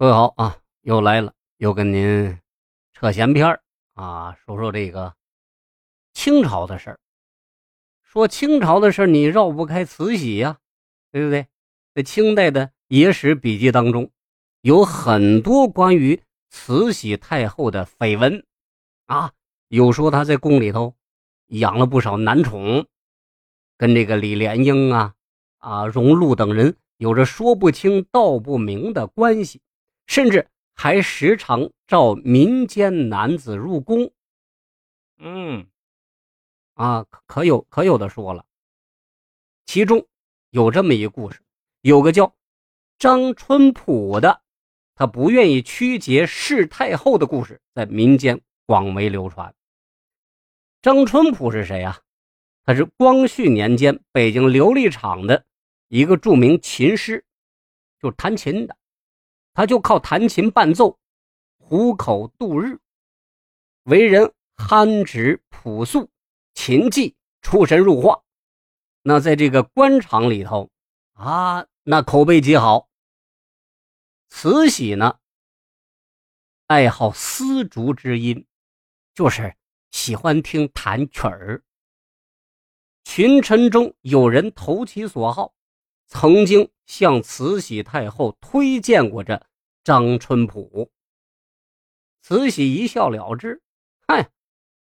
各位好啊，又来了，又跟您扯闲篇儿啊，说说这个清朝的事儿。说清朝的事儿，你绕不开慈禧呀，对不对？在清代的野史笔记当中，有很多关于慈禧太后的绯闻啊，有说她在宫里头养了不少男宠，跟这个李莲英啊、啊荣禄等人有着说不清道不明的关系。甚至还时常召民间男子入宫，嗯，啊，可有可有的说了。其中有这么一个故事，有个叫张春浦的，他不愿意曲节侍太后的故事，在民间广为流传。张春浦是谁啊？他是光绪年间北京琉璃厂的一个著名琴师，就弹琴的。他就靠弹琴伴奏，糊口度日。为人憨直朴素，琴技出神入化。那在这个官场里头啊，那口碑极好。慈禧呢，爱好丝竹之音，就是喜欢听弹曲儿。群臣中有人投其所好，曾经向慈禧太后推荐过这。张春浦，慈禧一笑了之。嗨，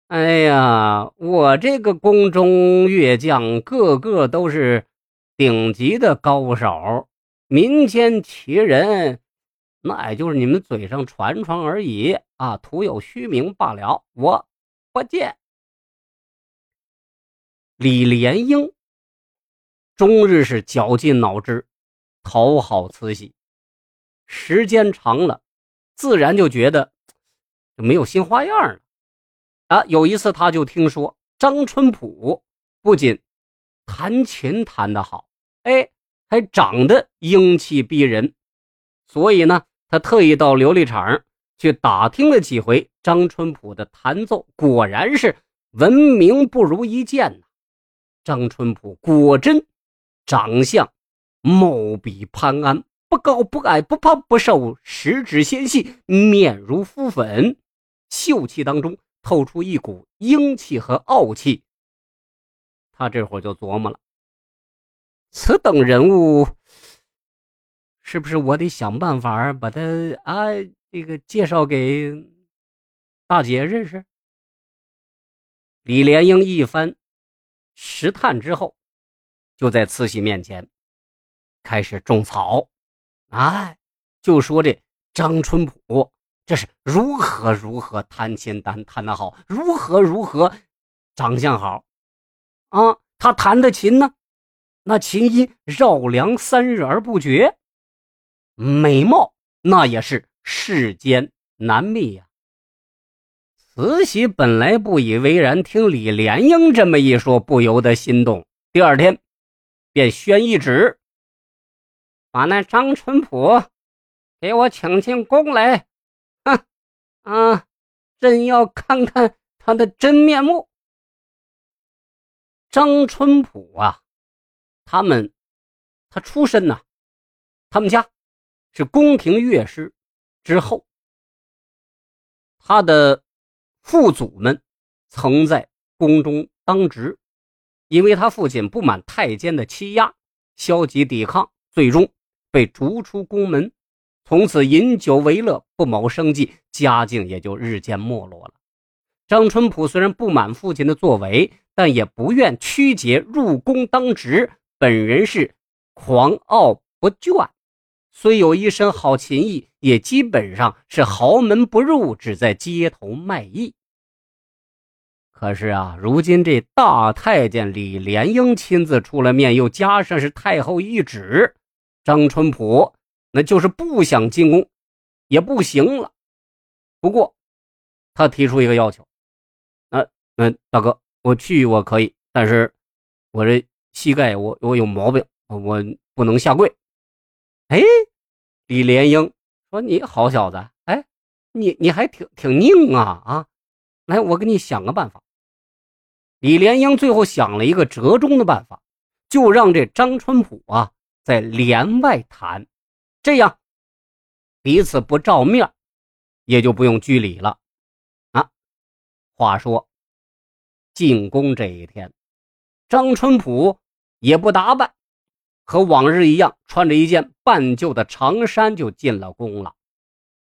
哎呀，我这个宫中乐将个个都是顶级的高手，民间奇人，那也就是你们嘴上传传而已啊，徒有虚名罢了。我不见。李莲英终日是绞尽脑汁讨好慈禧。时间长了，自然就觉得就没有新花样了啊！有一次，他就听说张春浦不仅弹琴弹得好，哎，还长得英气逼人，所以呢，他特意到琉璃厂去打听了几回张春浦的弹奏，果然是闻名不如一见呐！张春浦果真长相貌比潘安。不高不矮不胖不瘦，十指纤细，面如敷粉，秀气当中透出一股英气和傲气。他这会儿就琢磨了：此等人物，是不是我得想办法把他啊这个介绍给大姐认识？李莲英一番试探之后，就在慈禧面前开始种草。哎，就说这张春浦，这是如何如何弹琴弹弹得好，如何如何长相好啊！他弹的琴呢，那琴音绕梁三日而不绝，美貌那也是世间难觅呀。慈禧本来不以为然，听李莲英这么一说，不由得心动。第二天，便宣懿旨。把那张春浦给我请进宫来，哼，啊，朕要看看他的真面目。张春浦啊，他们他出身呐，他们家是宫廷乐师之后，他的父祖们曾在宫中当职，因为他父亲不满太监的欺压，消极抵抗，最终。被逐出宫门，从此饮酒为乐，不谋生计，家境也就日渐没落了。张春浦虽然不满父亲的作为，但也不愿曲节入宫当职。本人是狂傲不倦，虽有一身好琴艺，也基本上是豪门不入，只在街头卖艺。可是啊，如今这大太监李莲英亲自出了面，又加上是太后一旨。张春浦那就是不想进宫，也不行了。不过，他提出一个要求：，那那大哥，我去我可以，但是我这膝盖我我有毛病，我不能下跪。哎，李莲英说：“你好小子，哎，你你还挺挺拧啊啊！来，我给你想个办法。”李莲英最后想了一个折中的办法，就让这张春浦啊。在帘外谈，这样彼此不照面，也就不用拘礼了。啊，话说进宫这一天，张春浦也不打扮，和往日一样，穿着一件半旧的长衫就进了宫了。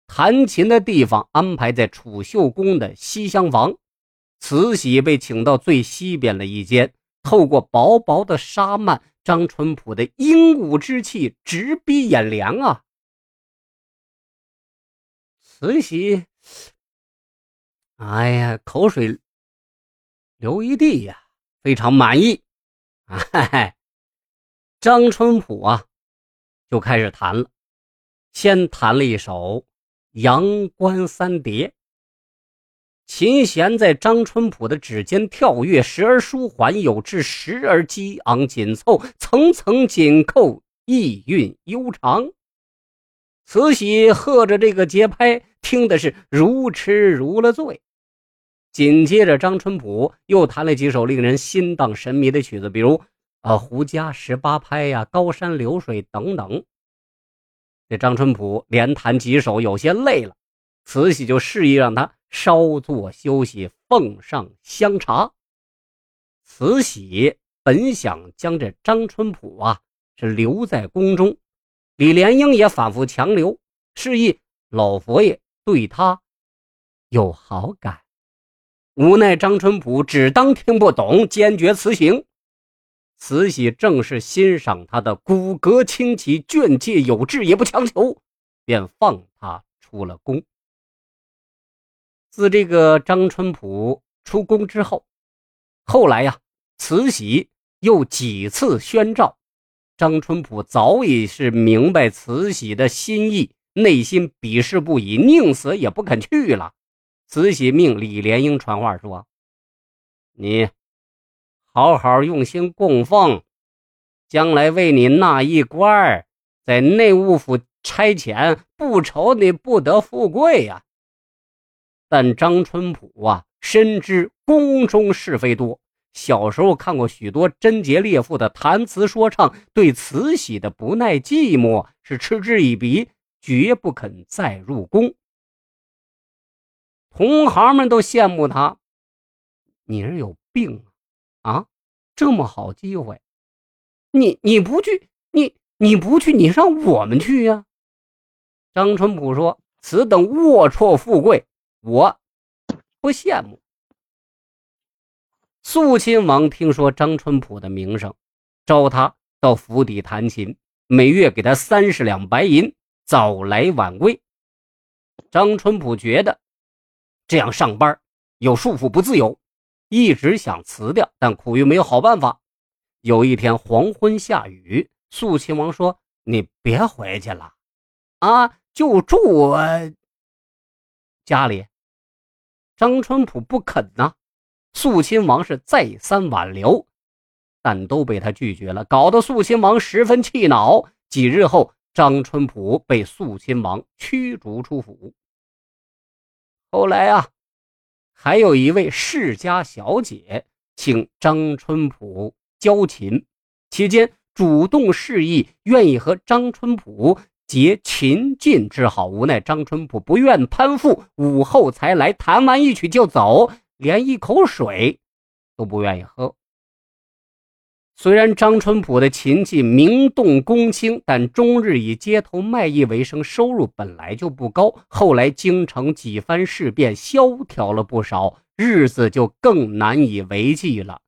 弹琴的地方安排在储秀宫的西厢房，慈禧被请到最西边的一间。透过薄薄的纱幔，张春浦的英武之气直逼眼帘啊！慈禧，哎呀，口水流一地呀，非常满意。哎，张春浦啊，就开始弹了，先弹了一首。阳关三叠，琴弦在张春浦的指尖跳跃，时而舒缓有致，时而激昂紧凑，层层紧扣，意韵悠长。慈禧和着这个节拍，听的是如痴如了醉。紧接着，张春浦又弹了几首令人心荡神迷的曲子，比如《啊胡笳十八拍》呀，《高山流水》等等。这张春浦连弹几首，有些累了，慈禧就示意让他稍作休息，奉上香茶。慈禧本想将这张春浦啊是留在宫中，李莲英也反复强留，示意老佛爷对他有好感。无奈张春浦只当听不懂，坚决辞行。慈禧正是欣赏他的骨骼清奇、卷介有致，也不强求，便放他出了宫。自这个张春浦出宫之后，后来呀，慈禧又几次宣召，张春浦早已是明白慈禧的心意，内心鄙视不已，宁死也不肯去了。慈禧命李莲英传话说：“你。”好好用心供奉，将来为你纳一官在内务府差遣，不愁你不得富贵呀。但张春浦啊，深知宫中是非多，小时候看过许多贞洁烈妇的弹词说唱，对慈禧的不耐寂寞是嗤之以鼻，绝不肯再入宫。同行们都羡慕他，你是有病。啊，这么好机会，你你不去，你你不去，你让我们去呀？张春浦说：“此等龌龊富贵，我不羡慕。”肃亲王听说张春浦的名声，招他到府邸弹琴，每月给他三十两白银，早来晚归。张春浦觉得这样上班有束缚，不自由。一直想辞掉，但苦于没有好办法。有一天黄昏下雨，肃亲王说：“你别回去了，啊，就住我家里。”张春浦不肯呐。肃亲王是再三挽留，但都被他拒绝了，搞得肃亲王十分气恼。几日后，张春浦被肃亲王驱逐出府。后来啊。还有一位世家小姐请张春浦教琴，期间主动示意愿意和张春浦结秦晋之好，无奈张春浦不愿攀附，午后才来，弹完一曲就走，连一口水都不愿意喝。虽然张春浦的琴技名动公卿，但终日以街头卖艺为生，收入本来就不高。后来京城几番事变，萧条了不少，日子就更难以为继了。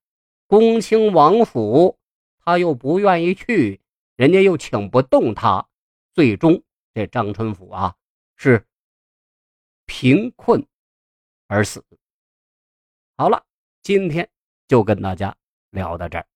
公卿王府他又不愿意去，人家又请不动他，最终这张春甫啊是贫困而死。好了，今天就跟大家聊到这儿。